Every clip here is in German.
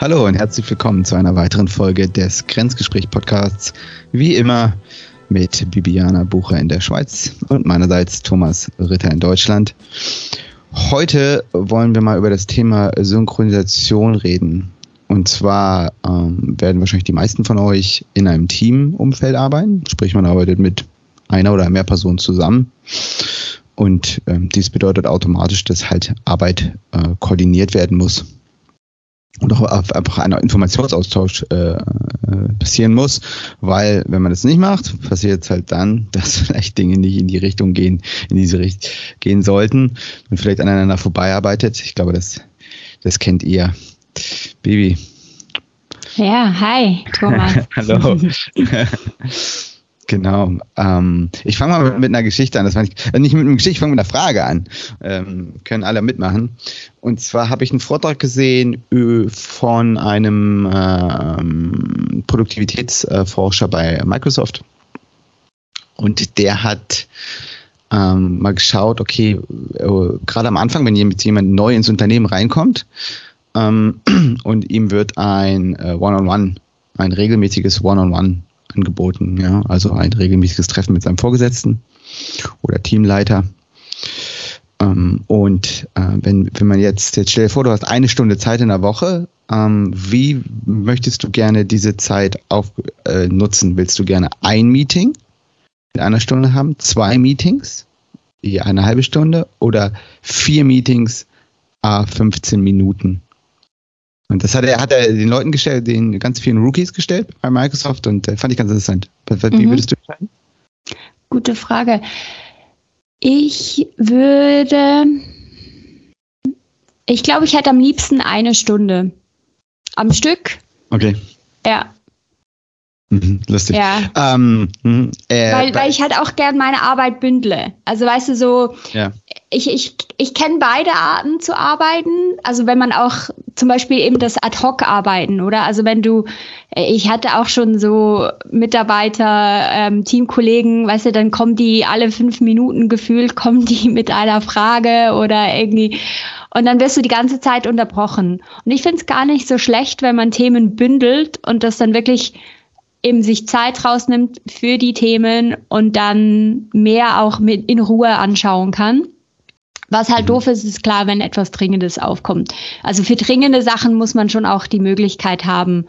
Hallo und herzlich willkommen zu einer weiteren Folge des Grenzgespräch-Podcasts. Wie immer mit Bibiana Bucher in der Schweiz und meinerseits Thomas Ritter in Deutschland. Heute wollen wir mal über das Thema Synchronisation reden. Und zwar ähm, werden wahrscheinlich die meisten von euch in einem Teamumfeld arbeiten, sprich man arbeitet mit einer oder mehr Personen zusammen. Und ähm, dies bedeutet automatisch, dass halt Arbeit äh, koordiniert werden muss und auch einfach ein Informationsaustausch äh, äh, passieren muss, weil wenn man das nicht macht, passiert es halt dann, dass vielleicht Dinge nicht in die Richtung gehen, in diese Richtung gehen sollten und vielleicht aneinander vorbeiarbeitet. Ich glaube, das, das kennt ihr. Baby. Ja, hi, Thomas. Hallo. Genau. Ähm, ich fange mal mit einer Geschichte an. Das ich, äh, nicht mit einer Geschichte, ich fange mit einer Frage an. Ähm, können alle mitmachen. Und zwar habe ich einen Vortrag gesehen von einem ähm, Produktivitätsforscher bei Microsoft. Und der hat ähm, mal geschaut, okay, äh, gerade am Anfang, wenn jemand neu ins Unternehmen reinkommt ähm, und ihm wird ein äh, One-on-One, -on -One, ein regelmäßiges One-on-One -on -One angeboten. Ja? Also ein regelmäßiges Treffen mit seinem Vorgesetzten oder Teamleiter. Ähm, und äh, wenn, wenn man jetzt, jetzt stell dir vor, du hast eine Stunde Zeit in der Woche, ähm, wie möchtest du gerne diese Zeit auf, äh, nutzen? Willst du gerne ein Meeting in einer Stunde haben, zwei Meetings, je eine halbe Stunde oder vier Meetings, a 15 Minuten? Und das hat er, hat er den Leuten gestellt, den ganz vielen Rookies gestellt bei Microsoft und äh, fand ich ganz interessant. Wie mhm. würdest du entscheiden? Gute Frage. Ich würde, ich glaube, ich hätte am liebsten eine Stunde am Stück. Okay. Ja. Mhm, lustig. Ja. Ähm, mh, äh, weil, weil ich halt auch gern meine Arbeit bündle. Also weißt du so, ja. Ich, ich, ich kenne beide Arten zu arbeiten. Also wenn man auch zum Beispiel eben das Ad-Hoc-Arbeiten, oder? Also wenn du, ich hatte auch schon so Mitarbeiter, ähm, Teamkollegen, weißt du, dann kommen die alle fünf Minuten gefühlt, kommen die mit einer Frage oder irgendwie und dann wirst du die ganze Zeit unterbrochen. Und ich finde es gar nicht so schlecht, wenn man Themen bündelt und das dann wirklich eben sich Zeit rausnimmt für die Themen und dann mehr auch mit in Ruhe anschauen kann. Was halt mhm. doof ist, ist klar, wenn etwas Dringendes aufkommt. Also für dringende Sachen muss man schon auch die Möglichkeit haben,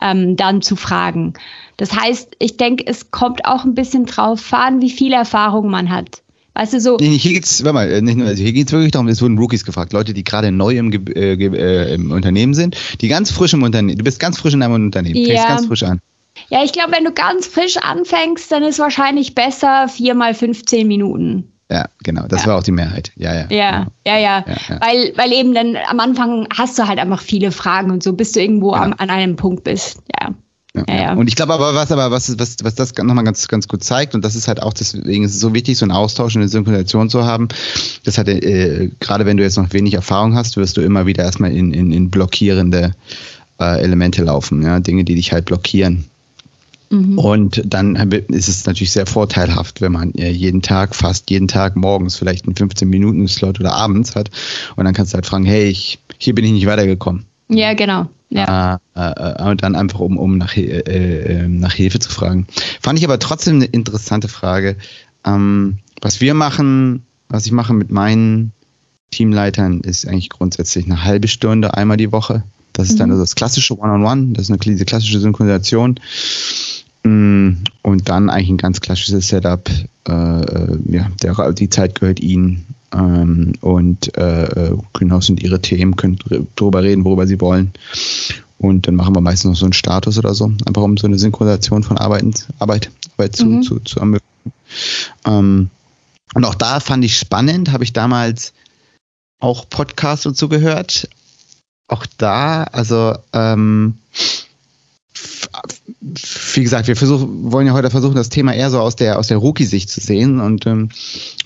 ähm, dann zu fragen. Das heißt, ich denke, es kommt auch ein bisschen drauf an, wie viel Erfahrung man hat. Weißt du, so. Nee, hier geht's, warte mal, äh, nicht nur, also hier geht's wirklich darum, es wurden Rookies gefragt, Leute, die gerade neu im, äh, äh, im Unternehmen sind, die ganz frisch im Unternehmen, du bist ganz frisch in deinem Unternehmen, ja. fängst ganz frisch an. Ja, ich glaube, wenn du ganz frisch anfängst, dann ist wahrscheinlich besser 4 mal 15 Minuten. Ja, genau. Das ja. war auch die Mehrheit. Ja, ja. Ja, genau. ja, ja. ja, ja. Weil, weil eben dann am Anfang hast du halt einfach viele Fragen und so, bis du irgendwo am, an einem Punkt bist. Ja. Ja, ja. Und ich glaube aber, was aber, was, was, was das nochmal ganz, ganz gut zeigt, und das ist halt auch deswegen ist es so wichtig, so einen Austausch und eine Synchronisation zu haben. Das hat äh, gerade wenn du jetzt noch wenig Erfahrung hast, wirst du immer wieder erstmal in, in, in blockierende äh, Elemente laufen, ja, Dinge, die dich halt blockieren. Mhm. Und dann ist es natürlich sehr vorteilhaft, wenn man jeden Tag, fast jeden Tag morgens vielleicht einen 15-Minuten-Slot oder abends hat. Und dann kannst du halt fragen, hey, ich, hier bin ich nicht weitergekommen. Ja, genau. Ja. Äh, äh, und dann einfach, um, um nach, äh, äh, nach Hilfe zu fragen. Fand ich aber trotzdem eine interessante Frage. Ähm, was wir machen, was ich mache mit meinen Teamleitern, ist eigentlich grundsätzlich eine halbe Stunde einmal die Woche. Das ist mhm. dann also das klassische One-on-One, -on -One, das ist eine diese klassische Synchronisation. Mm, und dann eigentlich ein ganz klassisches Setup. Äh, äh, ja, der, die Zeit gehört ihnen. Ähm, und äh, genau sind ihre Themen, können darüber reden, worüber sie wollen. Und dann machen wir meistens noch so einen Status oder so, einfach um so eine Synchronisation von Arbeiten, Arbeit, Arbeit zu, mhm. zu, zu ermöglichen. Ähm, und auch da fand ich spannend, habe ich damals auch Podcasts dazu gehört. Auch da, also ähm, wie gesagt, wir versuchen, wollen ja heute versuchen, das Thema eher so aus der, aus der Rookie-Sicht zu sehen und ähm,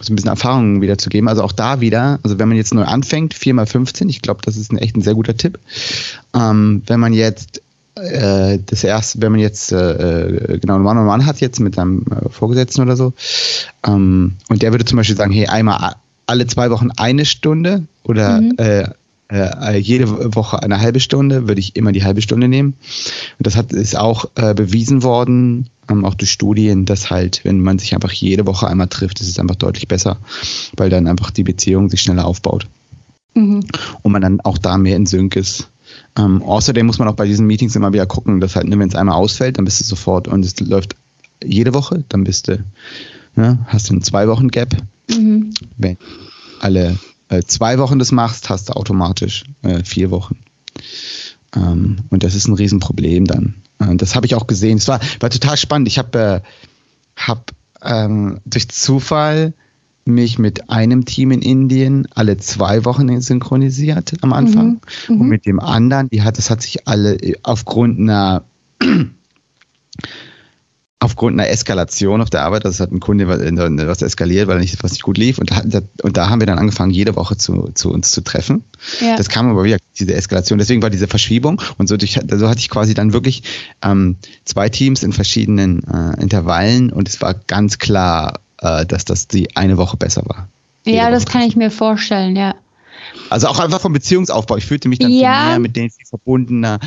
so ein bisschen Erfahrungen wiederzugeben. Also auch da wieder, also wenn man jetzt neu anfängt, 4 mal 15, ich glaube, das ist ein echt ein sehr guter Tipp. Ähm, wenn man jetzt äh, das erste, wenn man jetzt äh, genau ein One-on-One hat jetzt mit seinem äh, Vorgesetzten oder so, ähm, und der würde zum Beispiel sagen, hey, einmal alle zwei Wochen eine Stunde oder mhm. äh, äh, jede Woche eine halbe Stunde, würde ich immer die halbe Stunde nehmen. Und das hat, ist auch äh, bewiesen worden, ähm, auch durch Studien, dass halt, wenn man sich einfach jede Woche einmal trifft, ist es einfach deutlich besser, weil dann einfach die Beziehung sich schneller aufbaut. Mhm. Und man dann auch da mehr in Sync ist. Ähm, außerdem muss man auch bei diesen Meetings immer wieder gucken, dass halt, ne, wenn es einmal ausfällt, dann bist du sofort und es läuft jede Woche, dann bist du, ne, hast du einen zwei Wochen Gap. Mhm. Wenn alle äh, zwei Wochen das machst, hast du automatisch äh, vier Wochen. Ähm, und das ist ein Riesenproblem dann. Äh, das habe ich auch gesehen. Es war, war total spannend. Ich habe äh, hab, ähm, durch Zufall mich mit einem Team in Indien alle zwei Wochen synchronisiert am Anfang. Mhm. Mhm. Und mit dem anderen, die hat, das hat sich alle aufgrund einer aufgrund einer Eskalation auf der Arbeit, das hat ein Kunde was eskaliert, weil nicht, was nicht gut lief. Und da, und da haben wir dann angefangen, jede Woche zu, zu uns zu treffen. Ja. Das kam aber wieder, diese Eskalation. Deswegen war diese Verschiebung. Und so, durch, so hatte ich quasi dann wirklich ähm, zwei Teams in verschiedenen äh, Intervallen. Und es war ganz klar, äh, dass das die eine Woche besser war. Ja, das kann ich mir vorstellen, ja. Also auch einfach vom Beziehungsaufbau. Ich fühlte mich dann ja. mehr mit denen verbundener.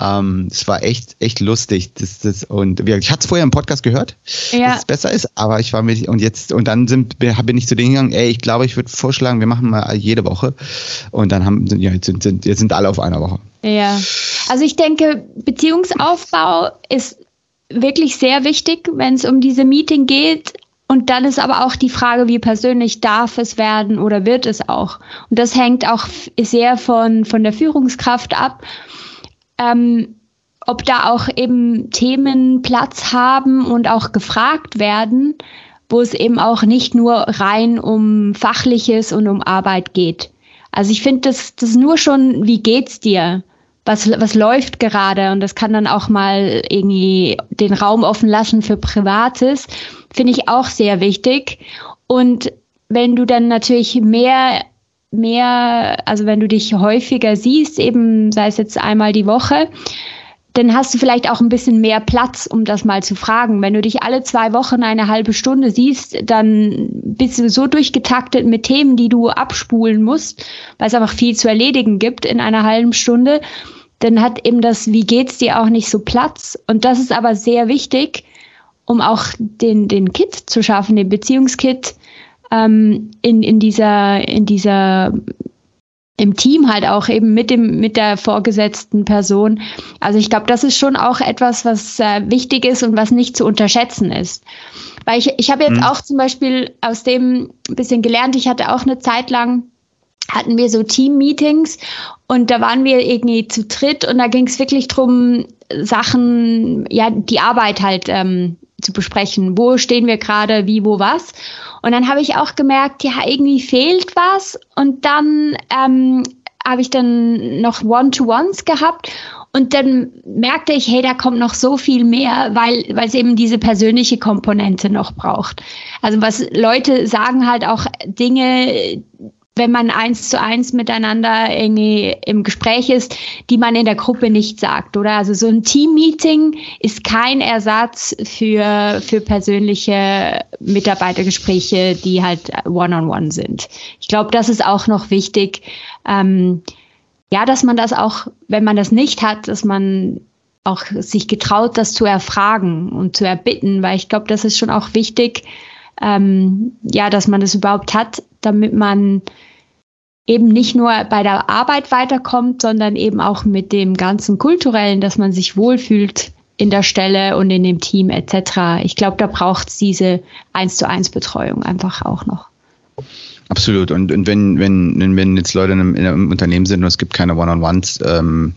Ähm, es war echt, echt lustig. Das, das, und ich hatte es vorher im Podcast gehört, ja. dass es besser ist, aber ich war mit und jetzt und dann sind, bin ich zu denen gegangen, ey, ich glaube, ich würde vorschlagen, wir machen mal jede Woche. Und dann haben ja, jetzt sind, sind, jetzt sind alle auf einer Woche. Ja. Also ich denke, Beziehungsaufbau ist wirklich sehr wichtig, wenn es um diese Meeting geht. Und dann ist aber auch die Frage, wie persönlich darf es werden oder wird es auch. Und das hängt auch sehr von, von der Führungskraft ab, ähm, ob da auch eben Themen Platz haben und auch gefragt werden, wo es eben auch nicht nur rein um Fachliches und um Arbeit geht. Also ich finde, das, das nur schon, wie geht's dir? Was, was läuft gerade? Und das kann dann auch mal irgendwie den Raum offen lassen für Privates finde ich auch sehr wichtig. Und wenn du dann natürlich mehr, mehr, also wenn du dich häufiger siehst, eben sei es jetzt einmal die Woche, dann hast du vielleicht auch ein bisschen mehr Platz, um das mal zu fragen. Wenn du dich alle zwei Wochen eine halbe Stunde siehst, dann bist du so durchgetaktet mit Themen, die du abspulen musst, weil es einfach viel zu erledigen gibt in einer halben Stunde. Dann hat eben das, wie geht's dir auch nicht so Platz. Und das ist aber sehr wichtig, um auch den, den Kit zu schaffen, den Beziehungskit ähm, in, in dieser, in dieser im Team halt auch eben mit dem mit der vorgesetzten Person. Also ich glaube, das ist schon auch etwas, was äh, wichtig ist und was nicht zu unterschätzen ist. Weil ich, ich habe jetzt mhm. auch zum Beispiel aus dem ein bisschen gelernt, ich hatte auch eine Zeit lang hatten wir so Team-Meetings und da waren wir irgendwie zu dritt und da ging es wirklich drum Sachen, ja, die Arbeit halt ähm, zu besprechen. Wo stehen wir gerade, wie, wo, was? Und dann habe ich auch gemerkt, ja, irgendwie fehlt was. Und dann ähm, habe ich dann noch One-to-Ones gehabt. Und dann merkte ich, hey, da kommt noch so viel mehr, weil, weil es eben diese persönliche Komponente noch braucht. Also was Leute sagen halt auch Dinge, wenn man eins zu eins miteinander irgendwie im Gespräch ist, die man in der Gruppe nicht sagt, oder? Also so ein Team-Meeting ist kein Ersatz für, für persönliche Mitarbeitergespräche, die halt one-on-one -on -one sind. Ich glaube, das ist auch noch wichtig. Ähm, ja, dass man das auch, wenn man das nicht hat, dass man auch sich getraut, das zu erfragen und zu erbitten, weil ich glaube, das ist schon auch wichtig, ähm, ja, dass man das überhaupt hat, damit man eben nicht nur bei der Arbeit weiterkommt, sondern eben auch mit dem ganzen kulturellen, dass man sich wohlfühlt in der Stelle und in dem Team etc. Ich glaube, da braucht es diese eins zu eins Betreuung einfach auch noch. Absolut. Und, und wenn, wenn, wenn jetzt Leute in einem, in einem Unternehmen sind und es gibt keine One-on-Ones, ähm,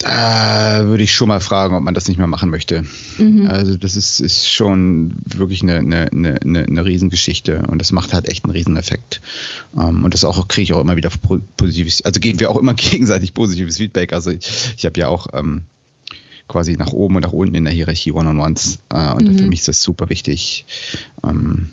da würde ich schon mal fragen, ob man das nicht mehr machen möchte. Mhm. Also das ist, ist schon wirklich eine, eine, eine, eine Riesengeschichte und das macht halt echt einen Rieseneffekt. Um, und das auch kriege ich auch immer wieder positives, also geben wir auch immer gegenseitig positives Feedback. Also ich, ich habe ja auch ähm, quasi nach oben und nach unten in der Hierarchie One-on-Ones äh, und mhm. für mich ist das super wichtig. Ähm,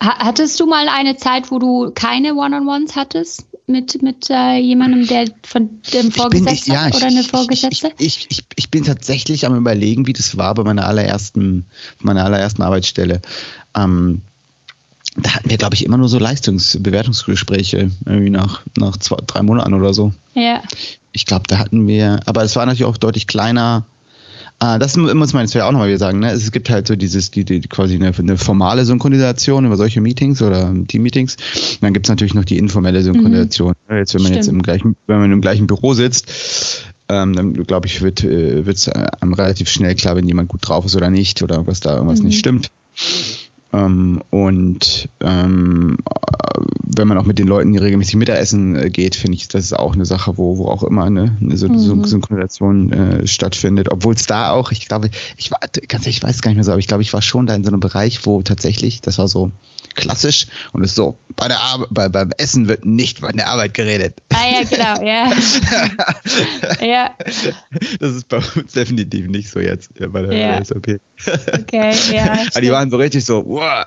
Hattest du mal eine Zeit, wo du keine One-on-Ones hattest? Mit, mit äh, jemandem, der von dem Vorgesetzten ja, oder eine Vorgesetzte? Ich, ich, ich, ich, bin tatsächlich am überlegen, wie das war bei meiner allerersten, meiner allerersten Arbeitsstelle. Ähm, da hatten wir, glaube ich, immer nur so Leistungsbewertungsgespräche, irgendwie nach, nach zwei, drei Monaten oder so. Ja. Ich glaube, da hatten wir, aber es war natürlich auch deutlich kleiner. Ah, das muss man jetzt ja auch nochmal wieder sagen. Ne? Es gibt halt so dieses, die, die quasi eine, eine, formale Synchronisation über solche Meetings oder Team-Meetings. Dann gibt es natürlich noch die informelle Synchronisation. Mhm. Jetzt, wenn man Stimmt. jetzt im gleichen, wenn man im gleichen Büro sitzt, ähm, dann glaube ich, wird es äh, einem relativ schnell klar, wenn jemand gut drauf ist oder nicht oder was da irgendwas mhm. nicht stimmt. Ähm, und ähm, wenn man auch mit den Leuten regelmäßig Mittagessen äh, geht, finde ich, das ist auch eine Sache, wo, wo auch immer eine, eine mhm. Synchronisation äh, stattfindet. Obwohl es da auch, ich glaube, ich war, ganz ehrlich, ich weiß gar nicht mehr so, aber ich glaube, ich war schon da in so einem Bereich, wo tatsächlich, das war so klassisch und ist so, bei der Arbeit, bei, beim Essen wird nicht bei der Arbeit geredet. Ah ja, genau, ja. ja. Das ist bei uns definitiv nicht so jetzt bei der ja. SAP. Okay, ja. Aber die waren so richtig so, wow.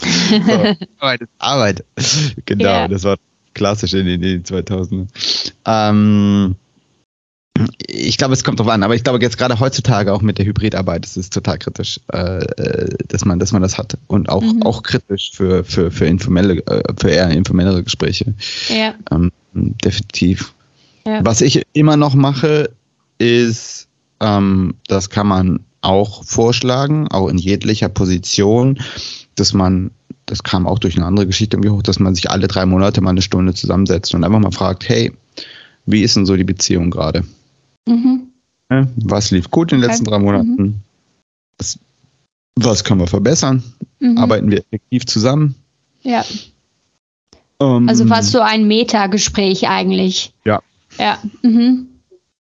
So, Arbeit ist Arbeit. Genau, ja. das war klassisch in den 2000ern. Ähm, ich glaube, es kommt drauf an, aber ich glaube jetzt gerade heutzutage auch mit der Hybridarbeit ist es total kritisch, äh, äh, dass man, dass man das hat und auch mhm. auch kritisch für für für informelle, äh, für eher informellere Gespräche. Ja. Ähm, definitiv. Ja. Was ich immer noch mache, ist, ähm, das kann man auch vorschlagen, auch in jeglicher Position, dass man das kam auch durch eine andere Geschichte irgendwie hoch, dass man sich alle drei Monate mal eine Stunde zusammensetzt und einfach mal fragt, hey, wie ist denn so die Beziehung gerade? Mhm. Was lief gut in den letzten drei Monaten? Mhm. Was, was können wir verbessern? Mhm. Arbeiten wir effektiv zusammen? Ja. Um, also fast so ein Metagespräch eigentlich. Ja. Ja. Mhm.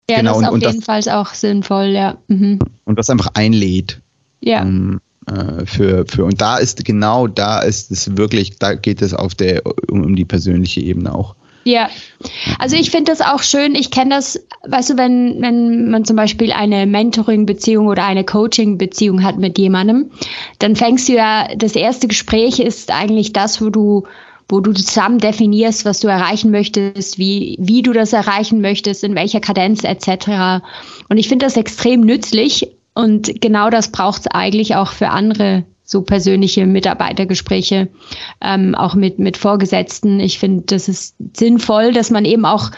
Ja, genau, das ist auf jeden Fall auch sinnvoll, ja. Mhm. Und das einfach einlädt. Ja. Um, äh, für, für, und da ist genau da ist es wirklich, da geht es auf der, um, um die persönliche Ebene auch. Ja, also ich finde das auch schön. Ich kenne das, weißt du, wenn, wenn man zum Beispiel eine Mentoring-Beziehung oder eine Coaching-Beziehung hat mit jemandem, dann fängst du ja, das erste Gespräch ist eigentlich das, wo du, wo du zusammen definierst, was du erreichen möchtest, wie, wie du das erreichen möchtest, in welcher Kadenz etc. Und ich finde das extrem nützlich und genau das braucht es eigentlich auch für andere so persönliche Mitarbeitergespräche, ähm, auch mit, mit Vorgesetzten. Ich finde, das ist sinnvoll, dass man eben auch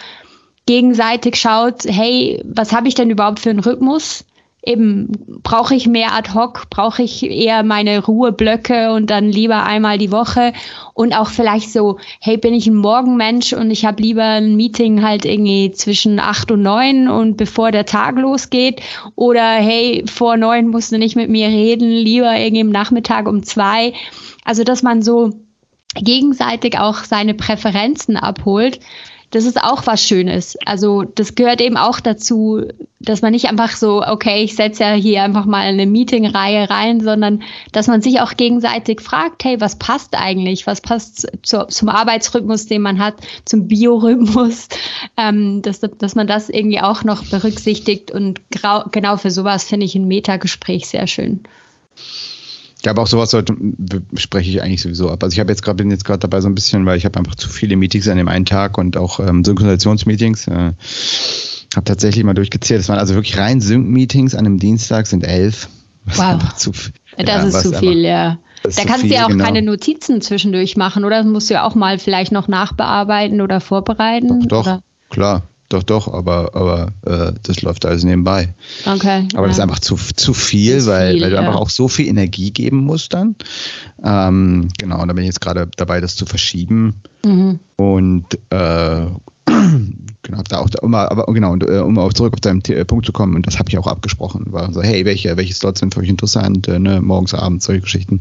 gegenseitig schaut, hey, was habe ich denn überhaupt für einen Rhythmus? Eben brauche ich mehr ad hoc, brauche ich eher meine Ruheblöcke und dann lieber einmal die Woche? Und auch vielleicht so, hey, bin ich ein Morgenmensch und ich habe lieber ein Meeting halt irgendwie zwischen acht und neun und bevor der Tag losgeht? Oder hey, vor neun musst du nicht mit mir reden, lieber irgendwie im Nachmittag um zwei. Also, dass man so gegenseitig auch seine Präferenzen abholt das ist auch was Schönes. Also das gehört eben auch dazu, dass man nicht einfach so, okay, ich setze ja hier einfach mal eine Meetingreihe rein, sondern dass man sich auch gegenseitig fragt, hey, was passt eigentlich? Was passt zu, zum Arbeitsrhythmus, den man hat, zum Biorhythmus? Ähm, dass, dass man das irgendwie auch noch berücksichtigt und genau für sowas finde ich ein Metagespräch sehr schön. Ja, aber auch sowas sollte, spreche ich eigentlich sowieso ab. Also ich habe jetzt gerade bin jetzt gerade dabei so ein bisschen, weil ich habe einfach zu viele Meetings an dem einen Tag und auch ähm, Synchronisationsmeetings. Äh, habe tatsächlich mal durchgezählt. Es waren also wirklich rein Sync-Meetings an einem Dienstag sind elf. Wow. Zu, das ja, ist zu viel, ja. Da kannst du ja auch genau. keine Notizen zwischendurch machen, oder? Das musst du ja auch mal vielleicht noch nachbearbeiten oder vorbereiten. Doch, doch klar. Doch, doch, aber, aber äh, das läuft alles nebenbei. Okay. Aber ja. das ist einfach zu, zu viel, zu weil, viel, weil du ja. einfach auch so viel Energie geben musst dann. Ähm, genau, und da bin ich jetzt gerade dabei, das zu verschieben. Mhm. Und äh, genau, da auch, um, aber genau, und, äh, um auch zurück auf deinen äh, Punkt zu kommen, und das habe ich auch abgesprochen, war so, hey, welche, welche Slots sind für euch interessant, äh, ne, morgens, abends, solche Geschichten.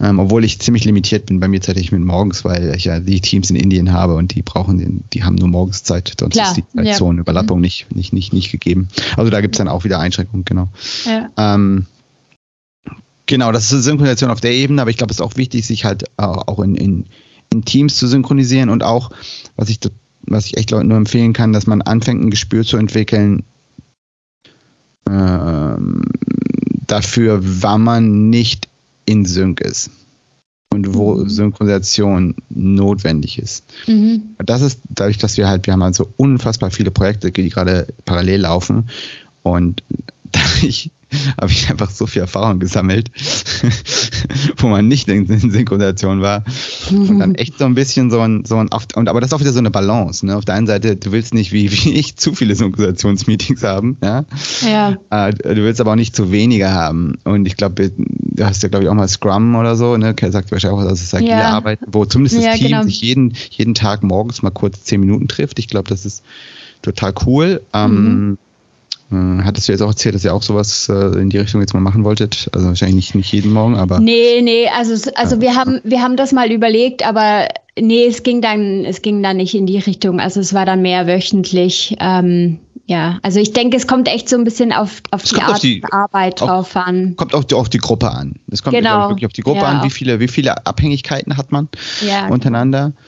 Ähm, obwohl ich ziemlich limitiert bin bei mir zeitlich mit morgens, weil ich ja die Teams in Indien habe und die brauchen, die haben nur morgens Zeit, sonst Klar, ist die Zeitzoneüberlappung ja. nicht, nicht, nicht, nicht gegeben. Also da gibt es dann auch wieder Einschränkungen, genau. Ja. Ähm, Genau, das ist Synchronisation auf der Ebene, aber ich glaube, es ist auch wichtig, sich halt auch in, in, in Teams zu synchronisieren und auch, was ich was ich echt Leuten nur empfehlen kann, dass man anfängt, ein Gespür zu entwickeln ähm, dafür, wann man nicht in Sync ist und wo mhm. Synchronisation notwendig ist. Mhm. Das ist dadurch, dass wir halt, wir haben halt so unfassbar viele Projekte, die gerade parallel laufen und dadurch habe ich einfach so viel Erfahrung gesammelt, wo man nicht in, in Synchronisation war. Und dann echt so ein bisschen so ein, so ein und aber das ist auch wieder so eine Balance. Ne? Auf der einen Seite, du willst nicht wie, wie ich zu viele Synchronisationsmeetings haben, ja. ja. Äh, du willst aber auch nicht zu wenige haben. Und ich glaube, du hast ja, glaube ich, auch mal Scrum oder so, ne? Sagt wahrscheinlich auch, dass es agile ja. Arbeiten, wo zumindest das ja, Team genau. sich jeden, jeden Tag morgens mal kurz zehn Minuten trifft. Ich glaube, das ist total cool. Ähm, mhm. Ähm, hattest du jetzt auch erzählt, dass ihr auch sowas äh, in die Richtung jetzt mal machen wolltet? Also wahrscheinlich nicht, nicht jeden Morgen, aber. Nee, nee, also, also ja. wir haben, wir haben das mal überlegt, aber nee, es ging dann, es ging dann nicht in die Richtung. Also es war dann mehr wöchentlich. Ähm, ja, also ich denke, es kommt echt so ein bisschen auf, auf die Art auf die, Arbeit drauf auf, an. Kommt auch auf die Gruppe an. Es kommt genau. wirklich auf die Gruppe ja, an, wie viele, wie viele Abhängigkeiten hat man ja, untereinander. Genau.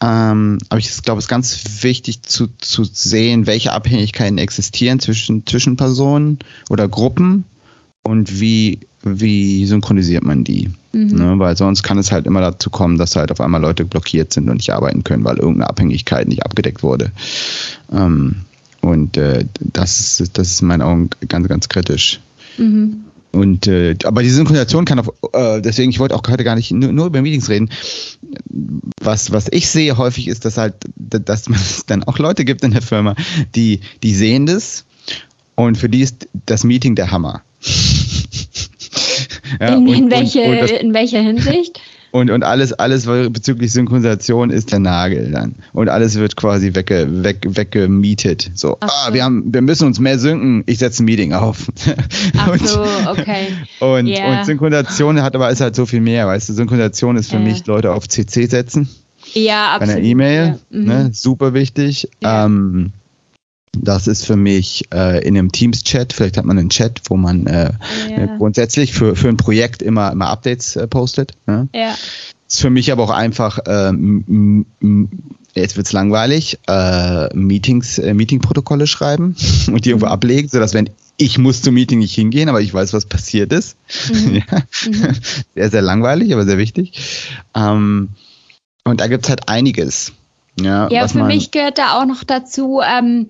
Ähm, aber ich glaube, es ist ganz wichtig zu, zu sehen, welche Abhängigkeiten existieren zwischen, zwischen Personen oder Gruppen und wie, wie synchronisiert man die. Mhm. Ne? Weil sonst kann es halt immer dazu kommen, dass halt auf einmal Leute blockiert sind und nicht arbeiten können, weil irgendeine Abhängigkeit nicht abgedeckt wurde. Ähm, und äh, das, ist, das ist in meinen Augen ganz, ganz kritisch. Mhm. Und äh, aber die Synchronisation kann auf, äh, deswegen, ich wollte auch heute gar nicht nur, nur, über Meetings reden. Was, was ich sehe häufig ist, dass halt, dass es dann auch Leute gibt in der Firma, die, die sehen das und für die ist das Meeting der Hammer. ja, in, in, und, welche, und, und das, in welcher Hinsicht? Und, und alles, alles bezüglich Synchronisation ist der Nagel dann. Und alles wird quasi wegge, weg, weggemietet. So, Ach ah, wir haben, wir müssen uns mehr synken. Ich setze ein Meeting auf. Ach und, so, okay. Und, yeah. und Synchronisation hat aber ist halt so viel mehr, weißt du. Synchronisation ist für äh. mich Leute auf CC setzen. Ja, absolut. Bei einer E-Mail, ja. mhm. ne, super wichtig. Ja. Ähm, das ist für mich äh, in einem Teams-Chat, vielleicht hat man einen Chat, wo man äh, ja. grundsätzlich für, für ein Projekt immer, immer Updates äh, postet. Ne? Ja. Ist für mich aber auch einfach, ähm, jetzt wird's langweilig, äh, Meetings, äh, Meeting-Protokolle schreiben und die irgendwo mhm. ablegen, sodass wenn ich muss zum Meeting nicht hingehen, aber ich weiß, was passiert ist. Mhm. ja. mhm. Sehr, sehr langweilig, aber sehr wichtig. Ähm, und da gibt's halt einiges. Ja, ja für mich gehört da auch noch dazu, ähm,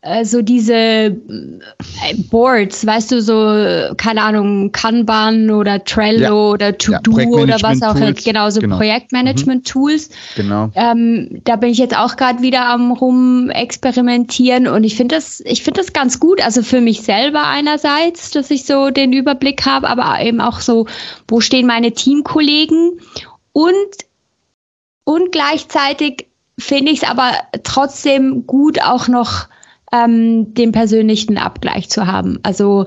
äh, so diese äh, Boards, weißt du, so, keine Ahnung, Kanban oder Trello ja. oder To-Do ja, oder was auch immer, genau, so genau. Projektmanagement-Tools. Mhm. Genau. Ähm, da bin ich jetzt auch gerade wieder am rum experimentieren und ich finde das, ich finde das ganz gut, also für mich selber einerseits, dass ich so den Überblick habe, aber eben auch so, wo stehen meine Teamkollegen und und gleichzeitig finde ich es aber trotzdem gut, auch noch ähm, den persönlichen Abgleich zu haben. Also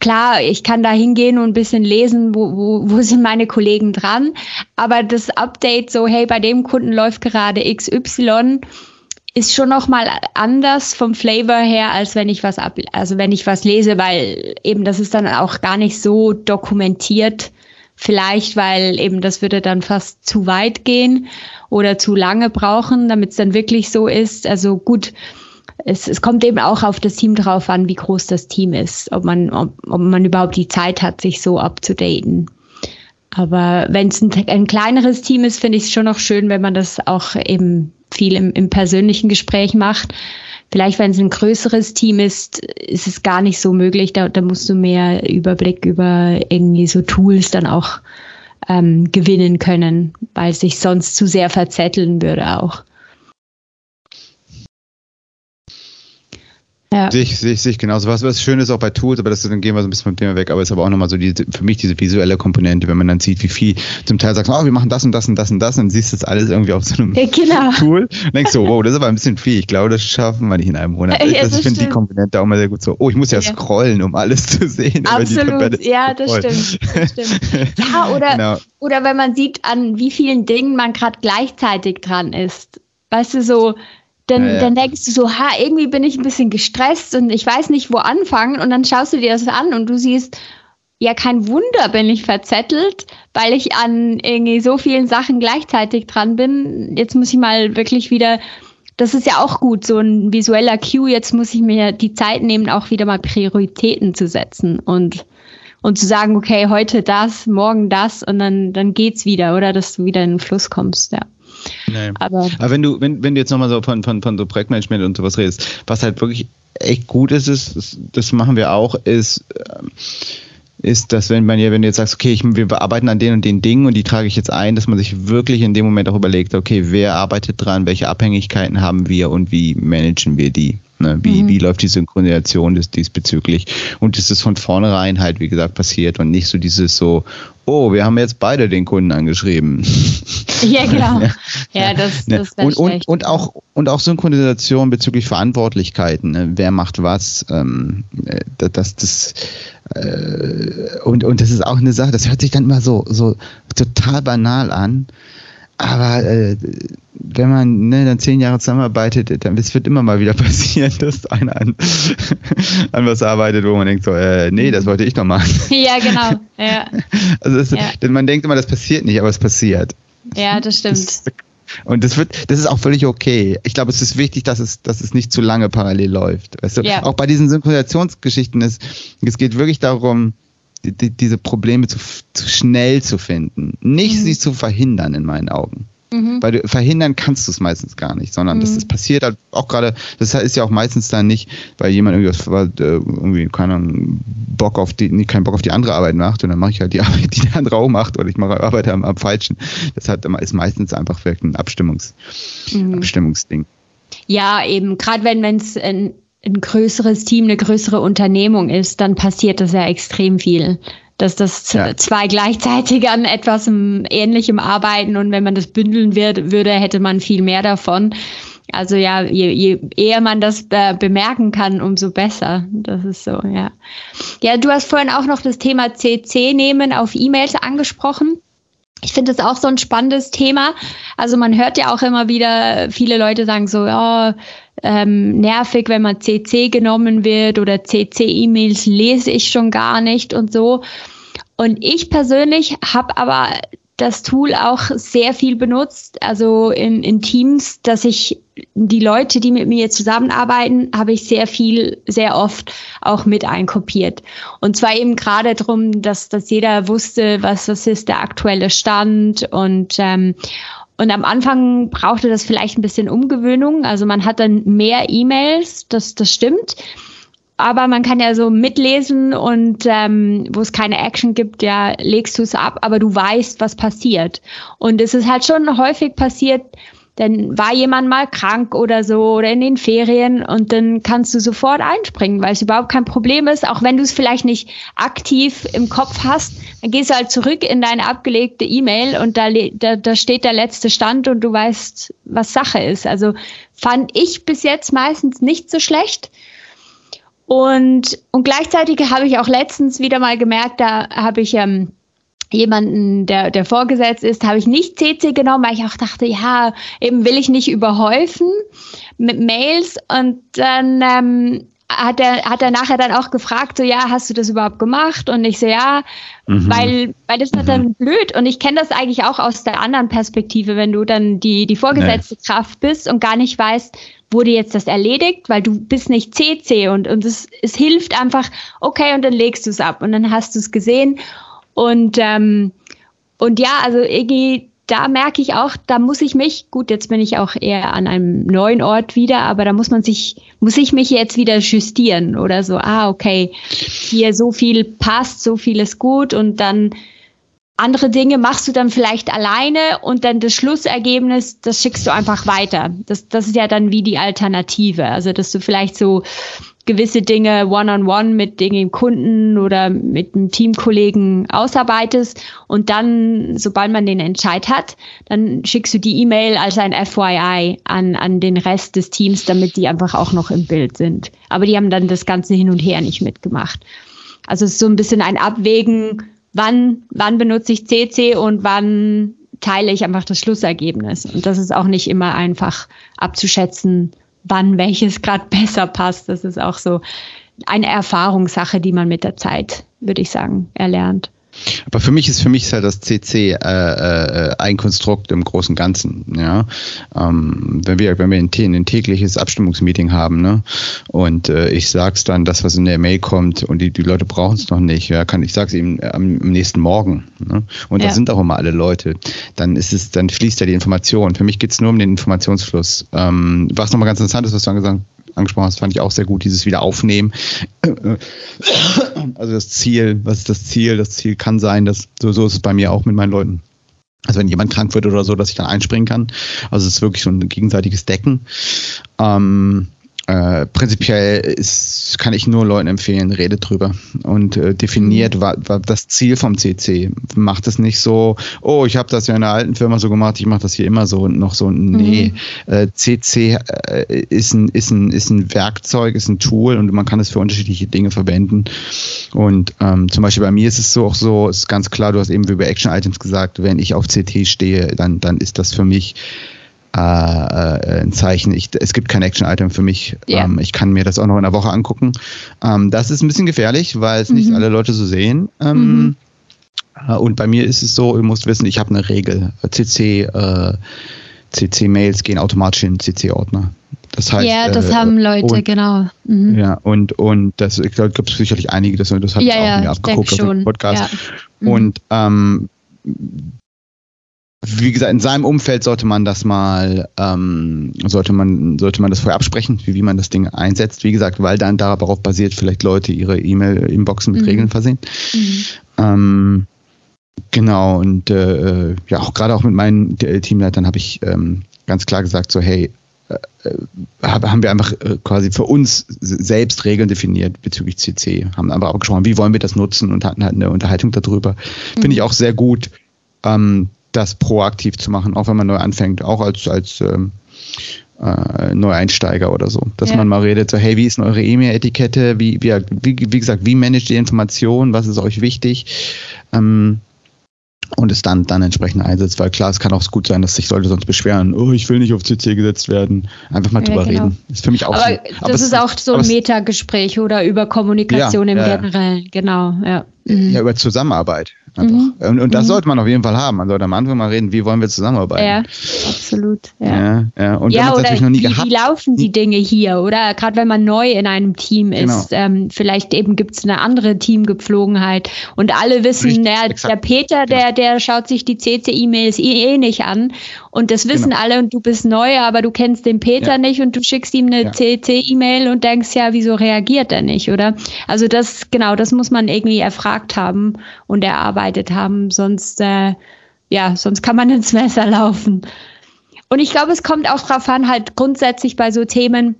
klar, ich kann da hingehen und ein bisschen lesen, wo, wo, wo sind meine Kollegen dran. Aber das Update so, hey, bei dem Kunden läuft gerade XY, ist schon noch mal anders vom Flavor her, als wenn ich was ab, also wenn ich was lese, weil eben das ist dann auch gar nicht so dokumentiert. Vielleicht, weil eben das würde dann fast zu weit gehen oder zu lange brauchen, damit es dann wirklich so ist. Also gut, es, es kommt eben auch auf das Team drauf an, wie groß das Team ist, ob man, ob, ob man überhaupt die Zeit hat, sich so abzudaten. Aber wenn es ein, ein, kleineres Team ist, finde ich es schon noch schön, wenn man das auch eben viel im, im persönlichen Gespräch macht. Vielleicht, wenn es ein größeres Team ist, ist es gar nicht so möglich. Da, da musst du mehr Überblick über irgendwie so Tools dann auch ähm, gewinnen können, weil es sich sonst zu sehr verzetteln würde auch. Ja. Sehe ich, sehe ich, sehe ich genauso. Was, was schön ist auch bei Tools, aber das, dann gehen wir so ein bisschen vom Thema weg, aber es ist aber auch nochmal so die, für mich diese visuelle Komponente, wenn man dann sieht, wie viel zum Teil sagst, oh, wir machen das und das und das und das und siehst das alles irgendwie auf so einem ja, genau. Tool und denkst so, wow, das ist aber ein bisschen viel. Ich glaube, das schaffen wir nicht in einem Monat. Ja, das, ich finde die Komponente auch mal sehr gut so, oh, ich muss ja, ja. scrollen, um alles zu sehen. Absolut, ja, das stimmt, das stimmt. Ja, oder, genau. oder wenn man sieht, an wie vielen Dingen man gerade gleichzeitig dran ist. Weißt du, so, dann, ja, ja. dann denkst du so, ha, irgendwie bin ich ein bisschen gestresst und ich weiß nicht, wo anfangen. Und dann schaust du dir das an und du siehst, ja, kein Wunder bin ich verzettelt, weil ich an irgendwie so vielen Sachen gleichzeitig dran bin. Jetzt muss ich mal wirklich wieder, das ist ja auch gut, so ein visueller Cue. Jetzt muss ich mir die Zeit nehmen, auch wieder mal Prioritäten zu setzen und, und zu sagen, okay, heute das, morgen das und dann, dann geht's wieder, oder dass du wieder in den Fluss kommst, ja. Nee. Aber, Aber wenn du, wenn, wenn du jetzt nochmal so von, von, von so Projektmanagement und sowas redest, was halt wirklich echt gut ist, ist, das machen wir auch, ist, ähm, ist, dass wenn man ja, wenn du jetzt sagst, okay, ich, wir arbeiten an den und den Dingen und die trage ich jetzt ein, dass man sich wirklich in dem Moment auch überlegt, okay, wer arbeitet dran, welche Abhängigkeiten haben wir und wie managen wir die? Ne? Wie, mhm. wie läuft die Synchronisation des, diesbezüglich? Und ist es von vornherein halt, wie gesagt, passiert und nicht so dieses so, oh, wir haben jetzt beide den Kunden angeschrieben. Ja, genau. Ja, das, ne? das und, und, und, auch, und auch Synchronisation bezüglich Verantwortlichkeiten. Ne? Wer macht was? Ähm, äh, das, das, äh, und, und das ist auch eine Sache, das hört sich dann immer so, so total banal an. Aber äh, wenn man ne, dann zehn Jahre zusammenarbeitet, dann es wird immer mal wieder passieren, dass einer an, an was arbeitet, wo man denkt so, äh, nee, das wollte ich noch machen. Ja, genau. Ja. Also es, ja. denn man denkt immer, das passiert nicht, aber es passiert. Ja, das stimmt. Das, und das wird, das ist auch völlig okay. Ich glaube, es ist wichtig, dass es, dass es nicht zu lange parallel läuft. Weißt du? ja. Auch bei diesen Synchronisationsgeschichten ist, es geht wirklich darum, die, diese Probleme zu, zu, schnell zu finden. Nicht mhm. sie zu verhindern, in meinen Augen. Mhm. Weil du, verhindern kannst du es meistens gar nicht, sondern mhm. das, das passiert halt auch gerade, das ist ja auch meistens dann nicht, weil jemand irgendwie, äh, irgendwie keinen Bock auf die, keinen Bock auf die andere Arbeit macht und dann mache ich halt die Arbeit, die der andere auch macht oder ich mache Arbeit am, am falschen. Das hat, ist meistens einfach wirklich ein Abstimmungs, mhm. Abstimmungsding. Ja, eben, gerade wenn es ein ein größeres Team, eine größere Unternehmung ist, dann passiert das ja extrem viel. Dass das ja. zwei gleichzeitig an etwas Ähnlichem arbeiten und wenn man das bündeln wird, würde, hätte man viel mehr davon. Also ja, je, je eher man das äh, bemerken kann, umso besser. Das ist so, ja. Ja, du hast vorhin auch noch das Thema CC nehmen auf E-Mails angesprochen. Ich finde das auch so ein spannendes Thema. Also man hört ja auch immer wieder, viele Leute sagen so, ja, ähm, nervig, wenn man CC genommen wird oder CC-E-Mails lese ich schon gar nicht und so. Und ich persönlich habe aber das Tool auch sehr viel benutzt, also in, in Teams, dass ich die Leute, die mit mir zusammenarbeiten, habe ich sehr viel, sehr oft auch mit einkopiert. Und zwar eben gerade darum, dass, dass jeder wusste, was, was ist der aktuelle Stand und ähm, und am Anfang brauchte das vielleicht ein bisschen Umgewöhnung. Also man hat dann mehr E-Mails, das, das stimmt. Aber man kann ja so mitlesen und ähm, wo es keine Action gibt, ja, legst du es ab, aber du weißt, was passiert. Und es ist halt schon häufig passiert, dann war jemand mal krank oder so oder in den Ferien und dann kannst du sofort einspringen, weil es überhaupt kein Problem ist, auch wenn du es vielleicht nicht aktiv im Kopf hast, dann gehst du halt zurück in deine abgelegte E-Mail und da, da, da steht der letzte Stand und du weißt, was Sache ist. Also fand ich bis jetzt meistens nicht so schlecht. Und, und gleichzeitig habe ich auch letztens wieder mal gemerkt, da habe ich ähm, jemanden, der, der vorgesetzt ist, habe ich nicht CC genommen, weil ich auch dachte, ja, eben will ich nicht überhäufen mit Mails und dann ähm, hat er, hat er nachher dann auch gefragt, so, ja, hast du das überhaupt gemacht? Und ich so, ja, mhm. weil, weil das ist dann mhm. blöd. Und ich kenne das eigentlich auch aus der anderen Perspektive, wenn du dann die, die vorgesetzte nee. Kraft bist und gar nicht weißt, wurde jetzt das erledigt, weil du bist nicht CC und, und es, es hilft einfach, okay, und dann legst du es ab und dann hast du es gesehen und, ähm, und ja, also irgendwie, da merke ich auch, da muss ich mich, gut, jetzt bin ich auch eher an einem neuen Ort wieder, aber da muss man sich, muss ich mich jetzt wieder justieren oder so, ah, okay, hier so viel passt, so viel ist gut und dann andere Dinge machst du dann vielleicht alleine und dann das Schlussergebnis, das schickst du einfach weiter. Das, das ist ja dann wie die Alternative. Also, dass du vielleicht so gewisse Dinge one-on-one -on -one mit dem Kunden oder mit einem Teamkollegen ausarbeitest und dann, sobald man den Entscheid hat, dann schickst du die E-Mail als ein FYI an, an den Rest des Teams, damit die einfach auch noch im Bild sind. Aber die haben dann das Ganze hin und her nicht mitgemacht. Also es ist so ein bisschen ein Abwägen, wann, wann benutze ich CC und wann teile ich einfach das Schlussergebnis. Und das ist auch nicht immer einfach abzuschätzen, wann welches gerade besser passt. Das ist auch so eine Erfahrungssache, die man mit der Zeit, würde ich sagen, erlernt. Aber für mich ist für mich ist halt das CC äh, äh, ein Konstrukt im großen und Ganzen. Ja, ähm, wenn wir wenn wir ein, ein tägliches Abstimmungsmeeting haben, ne, und äh, ich sag's dann, das was in der Mail kommt und die die Leute brauchen es noch nicht, ja, kann ich sag's ihm am, am nächsten Morgen. Ne? Und ja. da sind auch immer alle Leute. Dann ist es, dann fließt ja die Information. Für mich geht's nur um den Informationsfluss. Ähm, was nochmal ganz interessant ist, was du gesagt angesprochen hast, fand ich auch sehr gut, dieses Wiederaufnehmen. Also das Ziel, was ist das Ziel? Das Ziel kann sein, dass so, so ist es bei mir auch mit meinen Leuten. Also wenn jemand krank wird oder so, dass ich dann einspringen kann. Also es ist wirklich so ein gegenseitiges Decken. Ähm, äh, prinzipiell ist, kann ich nur Leuten empfehlen, redet drüber und äh, definiert war, war das Ziel vom CC. Macht es nicht so, oh, ich habe das ja in der alten Firma so gemacht, ich mache das hier immer so und noch so. Nee, mhm. äh, CC äh, ist, ein, ist, ein, ist ein Werkzeug, ist ein Tool und man kann es für unterschiedliche Dinge verwenden. Und ähm, zum Beispiel bei mir ist es so auch so, ist ganz klar, du hast eben über Action Items gesagt, wenn ich auf CT stehe, dann, dann ist das für mich äh, äh, ein Zeichen. Ich, es gibt kein Action-Item für mich. Yeah. Ähm, ich kann mir das auch noch in der Woche angucken. Ähm, das ist ein bisschen gefährlich, weil es mhm. nicht alle Leute so sehen. Ähm, mhm. Äh, und bei mir ist es so, ihr müsst wissen, ich habe eine Regel. CC, äh, CC-Mails gehen automatisch in CC-Ordner. Das heißt, ja, das äh, haben Leute, und, genau. Mhm. Ja, und, und das, ich glaube, gibt es sicherlich einige, das, das hat ja, auch ja, mir abgeguckt auf dem Podcast. Ja. Mhm. Und ähm, wie gesagt, in seinem Umfeld sollte man das mal, ähm, sollte man, sollte man das vorher absprechen, wie, wie man das Ding einsetzt. Wie gesagt, weil dann darauf basiert, vielleicht Leute ihre E-Mail-Inboxen mit mhm. Regeln versehen. Mhm. Ähm, genau, und äh, ja, auch gerade auch mit meinen Teamleitern habe ich ähm, ganz klar gesagt, so, hey, äh, äh haben wir einfach äh, quasi für uns selbst Regeln definiert bezüglich CC, haben aber auch gesprochen, wie wollen wir das nutzen und hatten halt eine Unterhaltung darüber. Mhm. Finde ich auch sehr gut. Ähm, das proaktiv zu machen, auch wenn man neu anfängt, auch als, als ähm, äh, Neueinsteiger oder so. Dass ja. man mal redet, so, hey, wie ist denn eure E-Mail-Etikette? Wie, wie, wie, wie gesagt, wie managt ihr Informationen? Was ist euch wichtig? Ähm, und es dann, dann entsprechend einsetzt, weil klar, es kann auch gut sein, dass sich Leute sonst beschweren, oh, ich will nicht auf CC gesetzt werden. Einfach mal ja, drüber genau. reden. Ist für mich auch aber so. Aber das ist auch so ein Metagespräch oder über Kommunikation ja, im Generellen, genau, ja. Mhm. Ja, über Zusammenarbeit. Mhm. Und, und, das mhm. sollte man auf jeden Fall haben. Man sollte am Anfang mal reden, wie wollen wir zusammenarbeiten. Ja, absolut. Ja, ja, ja. Und ja, oder natürlich noch nie wie, gehabt. wie laufen die Dinge hier, oder? Gerade wenn man neu in einem Team ist, genau. ähm, vielleicht eben gibt es eine andere Teamgepflogenheit und alle wissen, Richtig, der, der Peter, genau. der, der schaut sich die CC-E-Mails eh, eh nicht an und das wissen genau. alle und du bist neu, aber du kennst den Peter ja. nicht und du schickst ihm eine ja. CC-E-Mail und denkst ja, wieso reagiert er nicht, oder? Also das, genau, das muss man irgendwie erfragt haben und erarbeiten vorbereitet haben, sonst, äh, ja, sonst kann man ins Messer laufen. Und ich glaube, es kommt auch drauf an, halt grundsätzlich bei so Themen,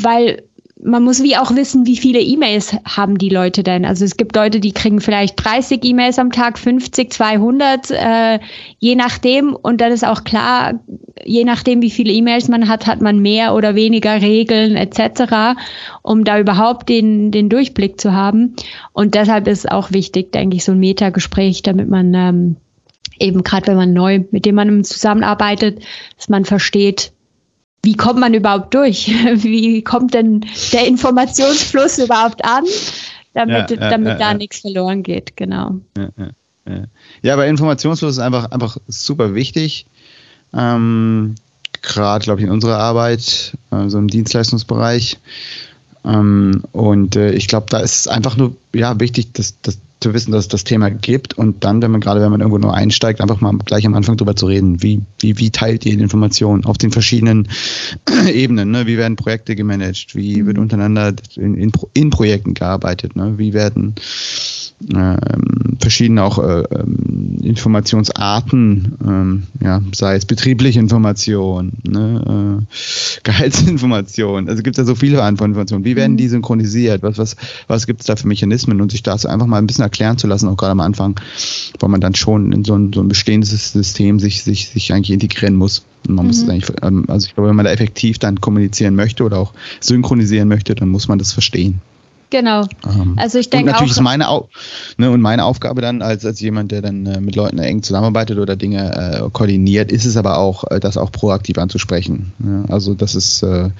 weil man muss wie auch wissen, wie viele E-Mails haben die Leute denn. Also es gibt Leute, die kriegen vielleicht 30 E-Mails am Tag, 50, 200, äh, je nachdem. Und dann ist auch klar, je nachdem, wie viele E-Mails man hat, hat man mehr oder weniger Regeln etc., um da überhaupt den, den Durchblick zu haben. Und deshalb ist auch wichtig, denke ich, so ein Metagespräch, damit man ähm, eben gerade, wenn man neu mit dem man zusammenarbeitet, dass man versteht, wie kommt man überhaupt durch? Wie kommt denn der Informationsfluss überhaupt an, damit, ja, ja, damit ja, da nichts verloren geht, genau. Ja, aber Informationsfluss ist einfach, einfach super wichtig. Ähm, Gerade, glaube ich, in unserer Arbeit, äh, so im Dienstleistungsbereich. Ähm, und äh, ich glaube, da ist es einfach nur ja, wichtig, dass, dass zu wissen, dass es das Thema gibt und dann, wenn man gerade, wenn man irgendwo nur einsteigt, einfach mal gleich am Anfang drüber zu reden. Wie, wie, wie teilt ihr die Informationen auf den verschiedenen Ebenen? Ne? Wie werden Projekte gemanagt? Wie wird mhm. untereinander in, in, in Projekten gearbeitet? Ne? Wie werden verschiedene auch äh, ähm, Informationsarten, ähm, ja, sei es betriebliche Information, ne, äh, Gehaltsinformation. Also gibt es ja so viele Arten von Informationen. Wie werden mhm. die synchronisiert? Was, was, was gibt es da für Mechanismen? Und sich das einfach mal ein bisschen erklären zu lassen, auch gerade am Anfang, weil man dann schon in so ein, so ein bestehendes System sich, sich, sich eigentlich integrieren muss. Und man mhm. muss es eigentlich, ähm, also ich glaube, wenn man da effektiv dann kommunizieren möchte oder auch synchronisieren möchte, dann muss man das verstehen. Genau. Ähm, also ich denke auch. Natürlich ist meine, Au ne, und meine Aufgabe dann als, als jemand, der dann äh, mit Leuten eng zusammenarbeitet oder Dinge äh, koordiniert, ist es aber auch, äh, das auch proaktiv anzusprechen. Ja, also das ist äh,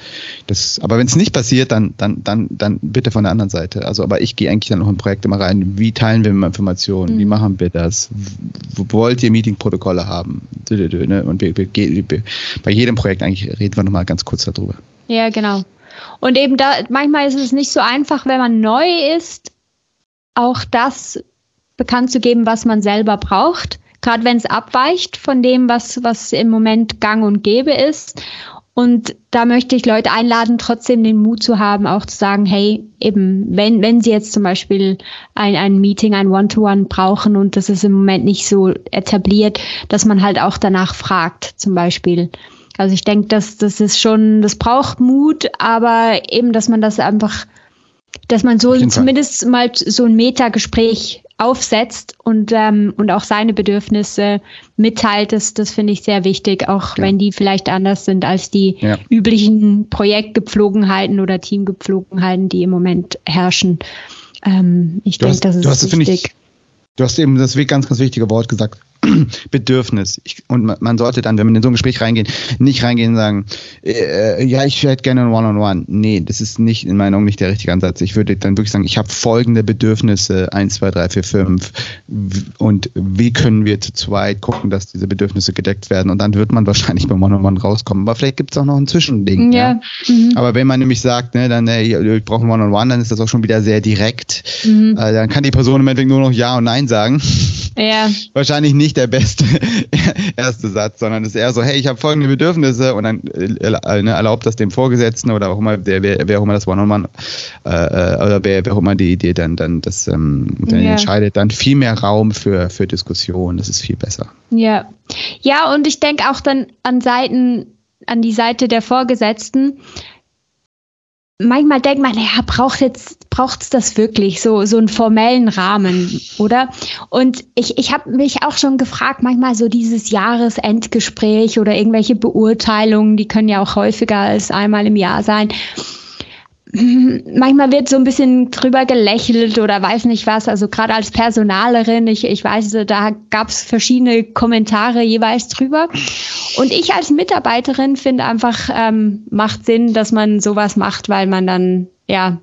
das, aber wenn es nicht passiert, dann, dann, dann, dann bitte von der anderen Seite. Also, aber ich gehe eigentlich dann noch in Projekte mal rein. Wie teilen wir Informationen? Mhm. Wie machen wir das? Wollt ihr Meetingprotokolle haben? Ne? Und wir, wir, wir, bei jedem Projekt eigentlich reden wir nochmal ganz kurz darüber. Ja, genau. Und eben da, manchmal ist es nicht so einfach, wenn man neu ist, auch das bekannt zu geben, was man selber braucht. Gerade wenn es abweicht von dem, was, was im Moment gang und gäbe ist. Und da möchte ich Leute einladen, trotzdem den Mut zu haben, auch zu sagen, hey, eben, wenn, wenn sie jetzt zum Beispiel ein, ein Meeting, ein One-to-One -One brauchen und das ist im Moment nicht so etabliert, dass man halt auch danach fragt, zum Beispiel. Also ich denke, dass das ist schon, das braucht Mut, aber eben, dass man das einfach, dass man so zumindest Fall. mal so ein Metagespräch aufsetzt und, ähm, und auch seine Bedürfnisse mitteilt, das, das finde ich sehr wichtig, auch ja. wenn die vielleicht anders sind als die ja. üblichen Projektgepflogenheiten oder Teamgepflogenheiten, die im Moment herrschen. Ähm, ich denke, das ist du hast, wichtig. Ich, du hast eben das ganz, ganz wichtige Wort gesagt. Bedürfnis. Ich, und man sollte dann, wenn man in so ein Gespräch reingehen, nicht reingehen und sagen, äh, ja, ich hätte gerne ein One-on-One. -on -One. Nee, das ist nicht in meinen Augen nicht der richtige Ansatz. Ich würde dann wirklich sagen, ich habe folgende Bedürfnisse, 1, 2, 3, 4, 5 und wie können wir zu zweit gucken, dass diese Bedürfnisse gedeckt werden und dann wird man wahrscheinlich beim One-on-One -on -One rauskommen. Aber vielleicht gibt es auch noch ein Zwischending. Ja. ja. Mhm. Aber wenn man nämlich sagt, ne, dann äh, ich brauche ein One-on-One, -on -One, dann ist das auch schon wieder sehr direkt. Mhm. Äh, dann kann die Person im Endeffekt nur noch Ja und Nein sagen. Ja. Wahrscheinlich nicht der beste erste Satz, sondern es ist eher so, hey, ich habe folgende Bedürfnisse und dann äh, ne, erlaubt das dem Vorgesetzten oder auch immer, der, wer, wer auch immer das One-on-One äh, äh, oder wer, wer auch immer die Idee dann, dann das ähm, dann ja. entscheidet, dann viel mehr Raum für, für Diskussion. Das ist viel besser. Ja. Ja, und ich denke auch dann an Seiten, an die Seite der Vorgesetzten, manchmal denkt man, ja, braucht jetzt braucht's das wirklich so so einen formellen Rahmen, oder? Und ich ich habe mich auch schon gefragt, manchmal so dieses Jahresendgespräch oder irgendwelche Beurteilungen, die können ja auch häufiger als einmal im Jahr sein manchmal wird so ein bisschen drüber gelächelt oder weiß nicht was. Also gerade als Personalerin, ich, ich weiß, da gab es verschiedene Kommentare jeweils drüber. Und ich als Mitarbeiterin finde einfach, ähm, macht Sinn, dass man sowas macht, weil man dann, ja,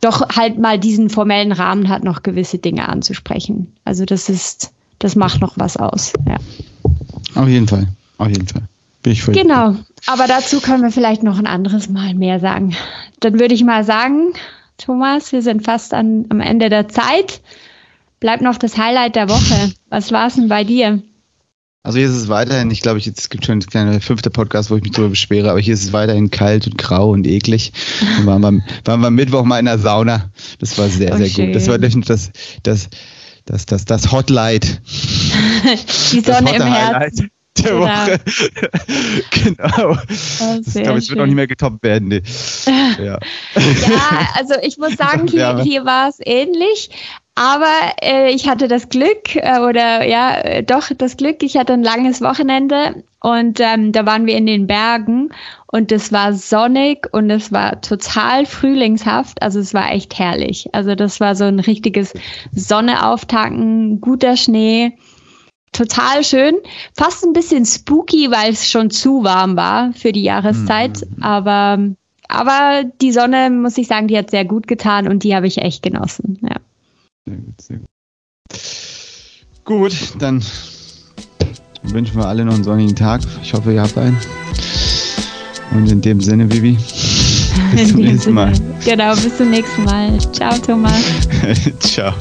doch halt mal diesen formellen Rahmen hat, noch gewisse Dinge anzusprechen. Also das ist, das macht noch was aus, ja. Auf jeden Fall, auf jeden Fall. Bin ich genau, gut. Aber dazu können wir vielleicht noch ein anderes Mal mehr sagen. Dann würde ich mal sagen, Thomas, wir sind fast an, am Ende der Zeit. Bleibt noch das Highlight der Woche. Was war es denn bei dir? Also hier ist es weiterhin, ich glaube, es gibt schon einen kleinen fünfte Podcast, wo ich mich darüber beschwere, aber hier ist es weiterhin kalt und grau und eklig. Und waren wir, waren wir Mittwoch mal in der Sauna. Das war sehr, oh, sehr schön. gut. Das war das, das, das, das, das Hotlight. Die Sonne im Herzen der genau. Woche. genau. Oh, das glaube ich, wird auch nicht mehr getoppt werden. Nee. Ja. ja, also ich muss sagen, hier, hier war es ähnlich. Aber äh, ich hatte das Glück, äh, oder ja, äh, doch das Glück, ich hatte ein langes Wochenende und ähm, da waren wir in den Bergen und es war sonnig und es war total frühlingshaft. Also es war echt herrlich. Also das war so ein richtiges Sonne auftanken, guter Schnee total schön. Fast ein bisschen spooky, weil es schon zu warm war für die Jahreszeit. Mhm. Aber, aber die Sonne, muss ich sagen, die hat sehr gut getan und die habe ich echt genossen. Ja. Sehr gut, sehr gut. Gut, dann wünschen wir alle noch einen sonnigen Tag. Ich hoffe, ihr habt einen. Und in dem Sinne, Vivi, bis zum nächsten Mal. Genau, bis zum nächsten Mal. Ciao, Thomas. Ciao.